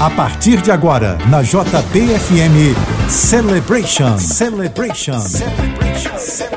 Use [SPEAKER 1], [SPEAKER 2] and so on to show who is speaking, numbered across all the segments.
[SPEAKER 1] A partir de agora, na JBFM Celebration. Celebration. Celebration.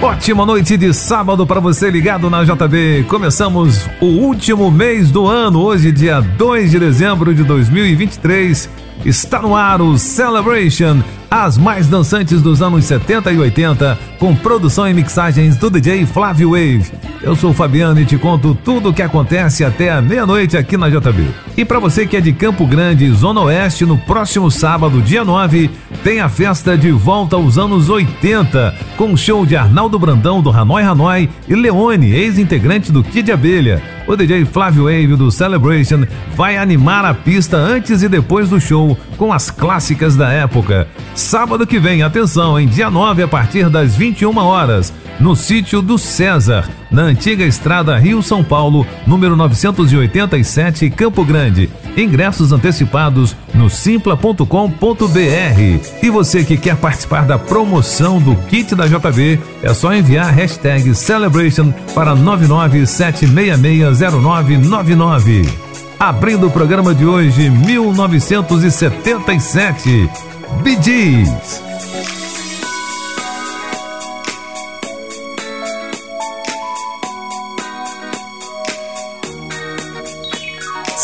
[SPEAKER 2] Ótima noite de sábado para você ligado na JB. Começamos o último mês do ano, hoje, dia 2 de dezembro de 2023. Está no ar o Celebration as mais dançantes dos anos 70 e 80, com produção e mixagens do DJ Flávio Wave. Eu sou o Fabiano e te conto tudo o que acontece até a meia-noite aqui na JB. E para você que é de Campo Grande, Zona Oeste, no próximo sábado, dia 9, tem a festa de volta aos anos 80, com o show de Arnaldo Brandão do Hanoi Hanoi e Leone, ex-integrante do Kid Abelha. O DJ Flávio Wave do Celebration vai animar a pista antes e depois do show com as clássicas da época. Sábado que vem, atenção, em dia 9 a partir das 21 horas, no sítio do César, na antiga estrada Rio-São Paulo, número 987, Campo Grande. Ingressos antecipados no simpla.com.br. E você que quer participar da promoção do kit da JB, é só enviar a hashtag Celebration para 997660999. Abrindo o programa de hoje, 1977. Bee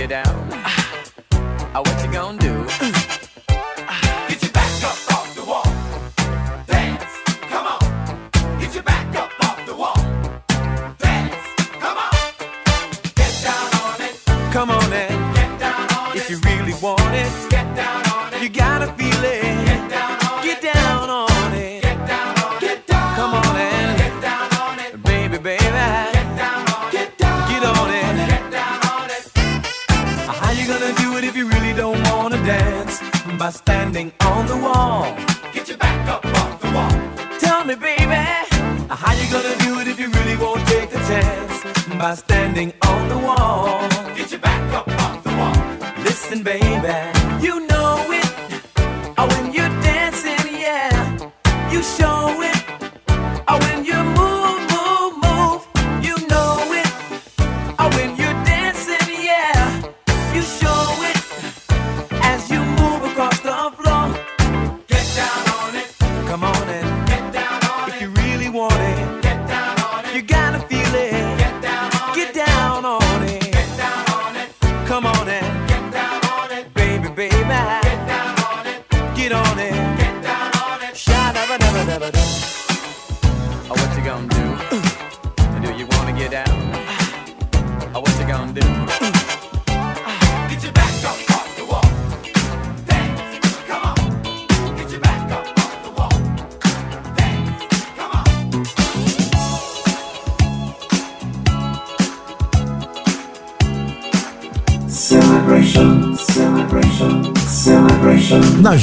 [SPEAKER 3] you down. Uh, what you gonna do?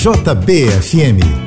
[SPEAKER 4] JBFM.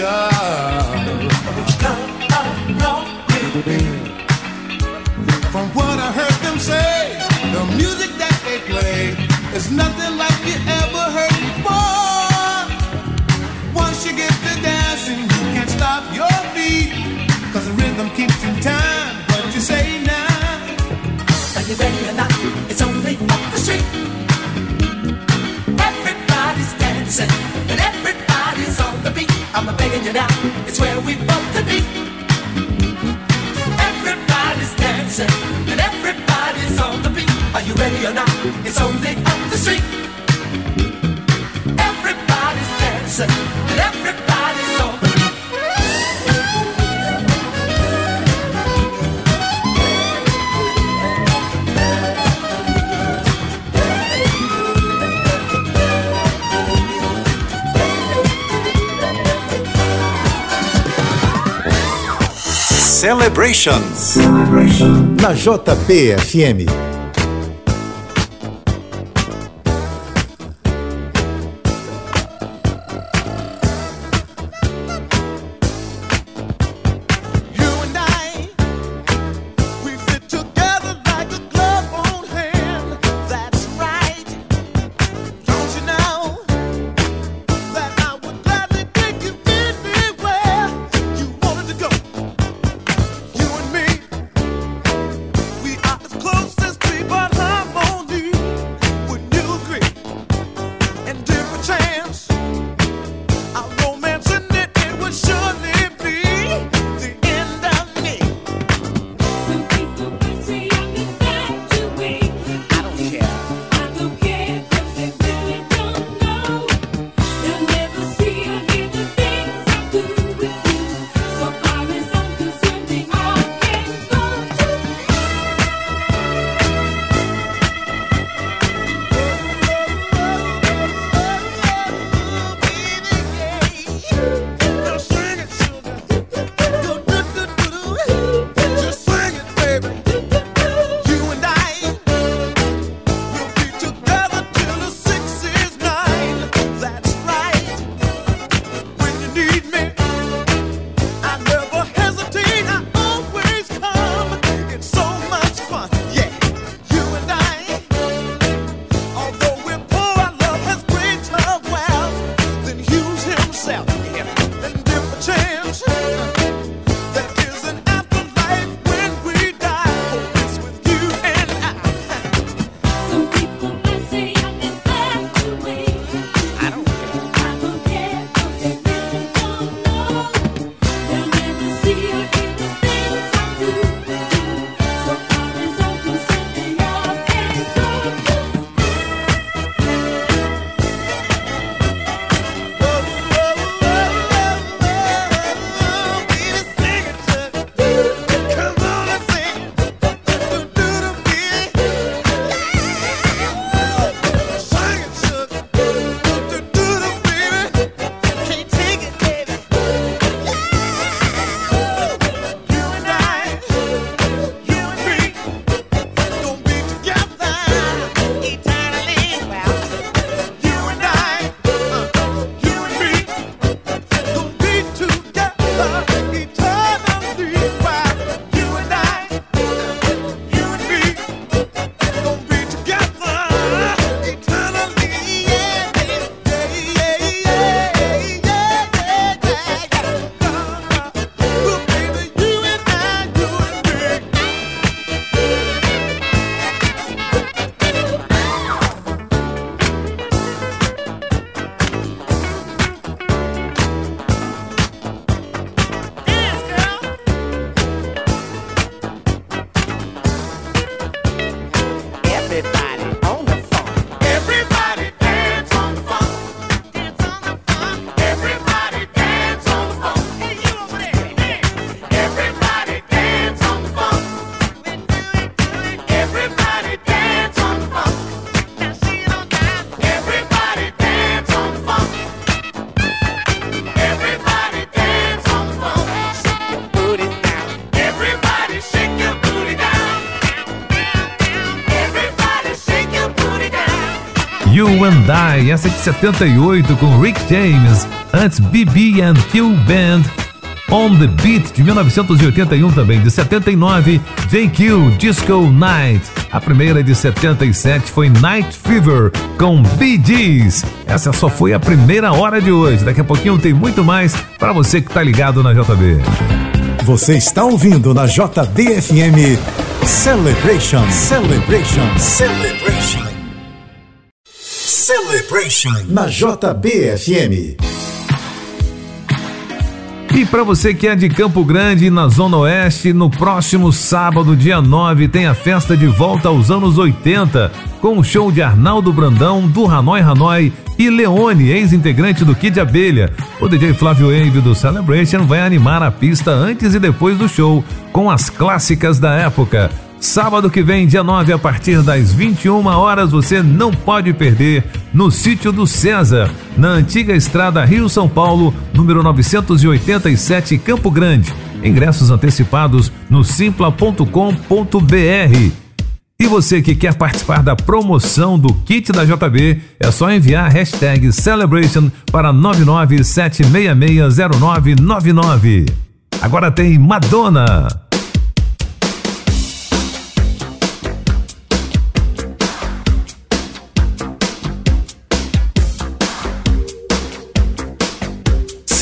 [SPEAKER 5] God.
[SPEAKER 1] Celebrations. Na JBFM.
[SPEAKER 6] Thank you. You
[SPEAKER 2] and I. Essa de 78 com Rick James. Antes BB and Q Band. On the Beat de 1981 também, de 79, JQ Disco Night. A primeira de 77 foi Night Fever com Bee Gees. Essa só foi a primeira hora de hoje. Daqui a pouquinho tem muito mais para você que tá ligado na JB.
[SPEAKER 1] Você está ouvindo na JBFM Celebration, Celebration, Celebration. Celebration na JBFM.
[SPEAKER 2] E para você que é de Campo Grande, na Zona Oeste, no próximo sábado, dia 9, tem a festa de volta aos anos 80, com o show de Arnaldo Brandão, do Hanoi Hanoi e Leone, ex-integrante do Kid Abelha. O DJ Flávio Wave do Celebration vai animar a pista antes e depois do show, com as clássicas da época. Sábado que vem, dia 9, a partir das 21 horas, você não pode perder no sítio do César, na antiga estrada Rio-São Paulo, número 987, Campo Grande. Ingressos antecipados no simpla.com.br. E você que quer participar da promoção do kit da JB, é só enviar a hashtag Celebration para 997660999. Agora tem Madonna.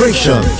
[SPEAKER 1] Celebration.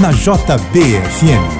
[SPEAKER 7] Na JBFM.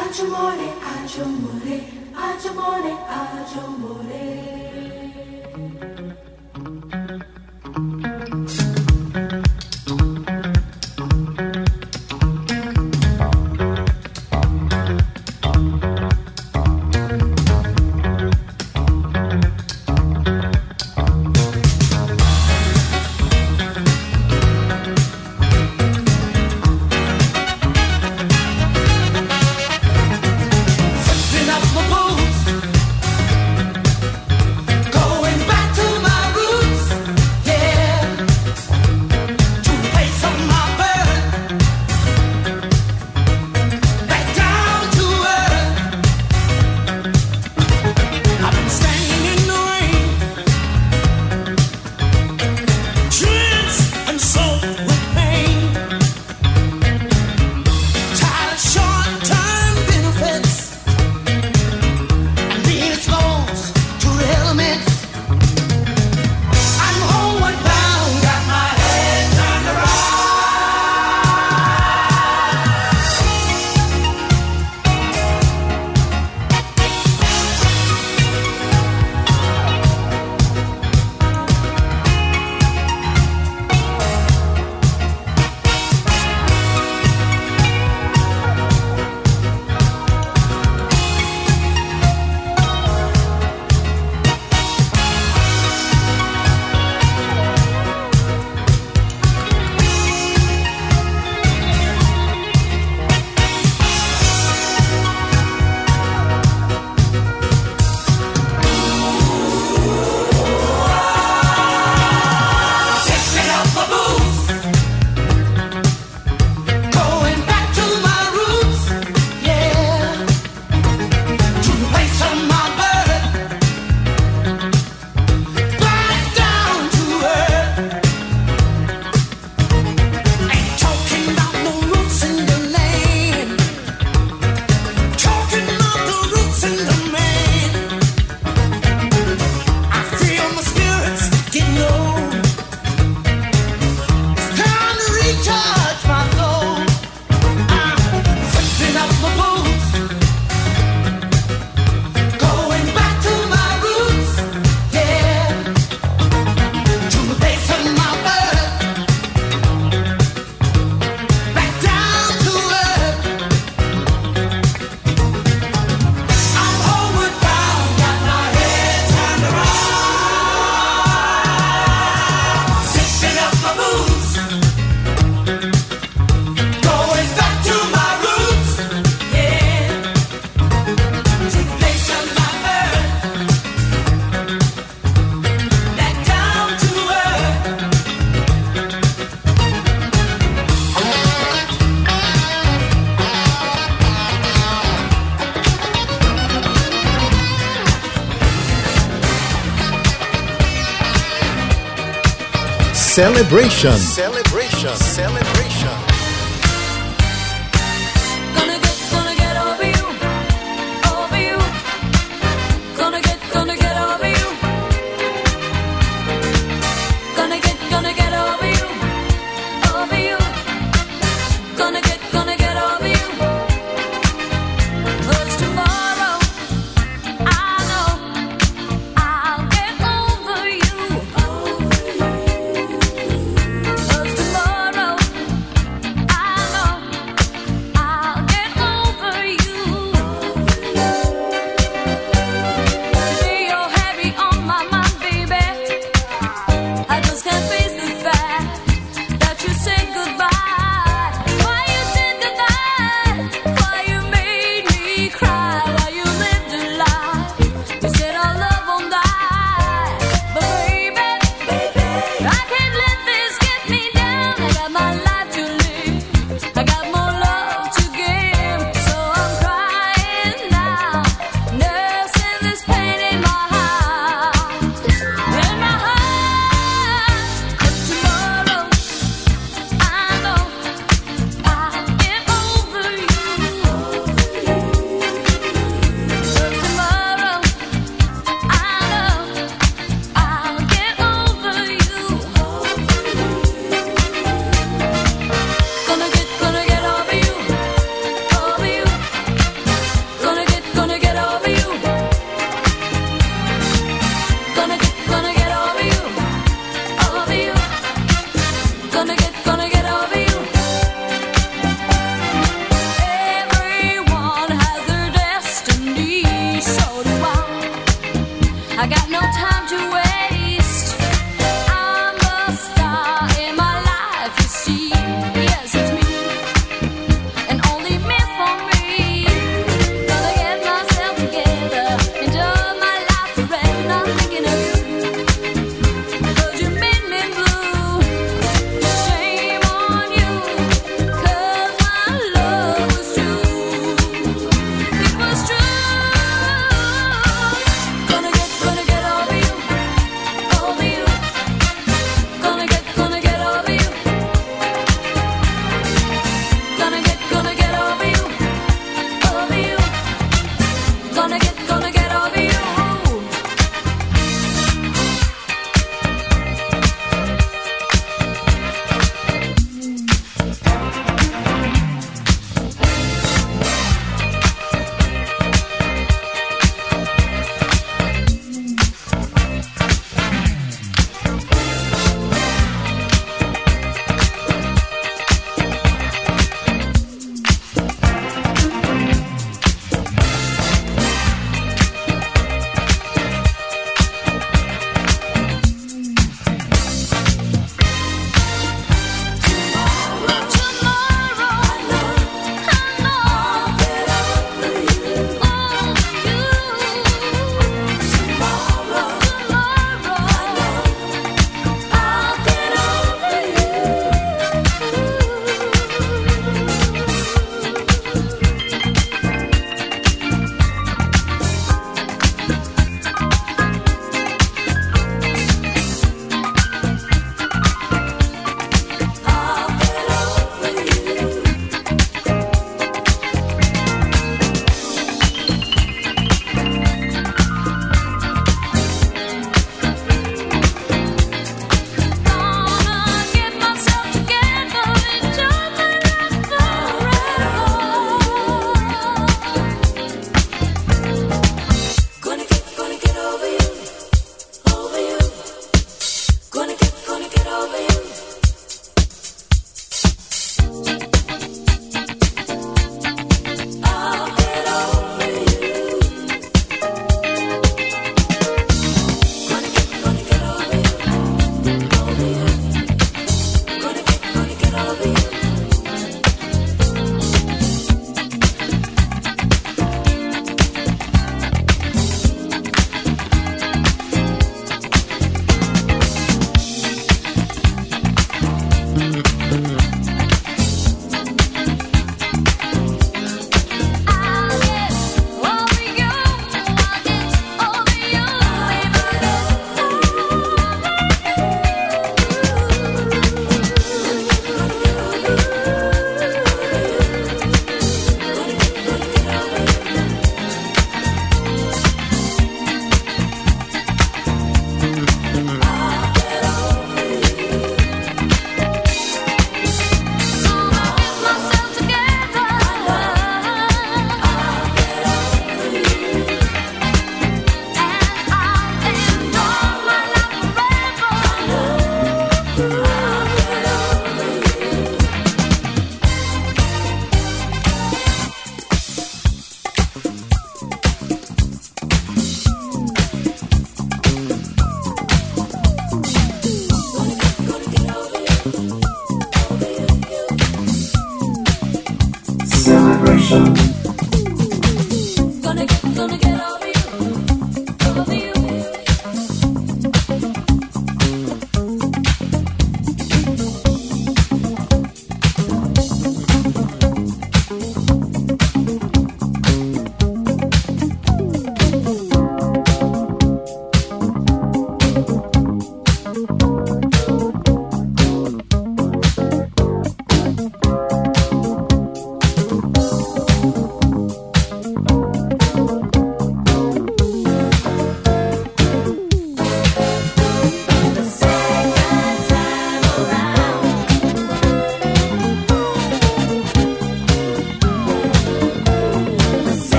[SPEAKER 1] Celebration.
[SPEAKER 8] Celebration,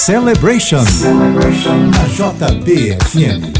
[SPEAKER 9] Celebration. Na JBFM.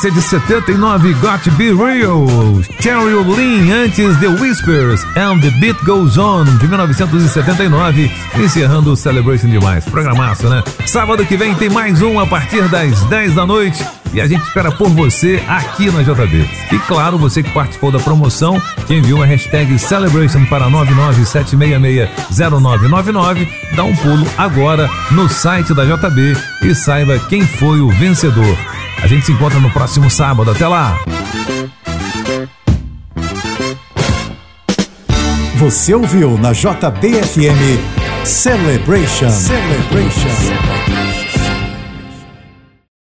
[SPEAKER 2] Essa é de 79, Got to Be Real. Cheryl Lynn, antes The Whispers and The Beat Goes On, de 1979, encerrando o Celebration demais. Programaço, né? Sábado que vem tem mais um a partir das 10 da noite. E a gente espera por você aqui na JB. E claro, você que participou da promoção, que enviou a hashtag Celebration para 997660999, dá um pulo agora no site da JB e saiba quem foi o vencedor. A gente se encontra no próximo sábado. Até lá!
[SPEAKER 1] Você ouviu na JBFM Celebration. Celebration.